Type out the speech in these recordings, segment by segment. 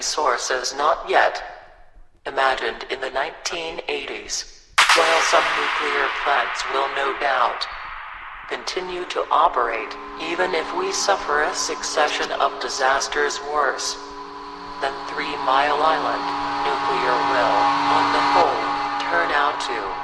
Sources not yet imagined in the 1980s, while some nuclear plants will no doubt continue to operate even if we suffer a succession of disasters worse than Three Mile Island, nuclear will, on the whole, turn out to.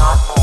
not more.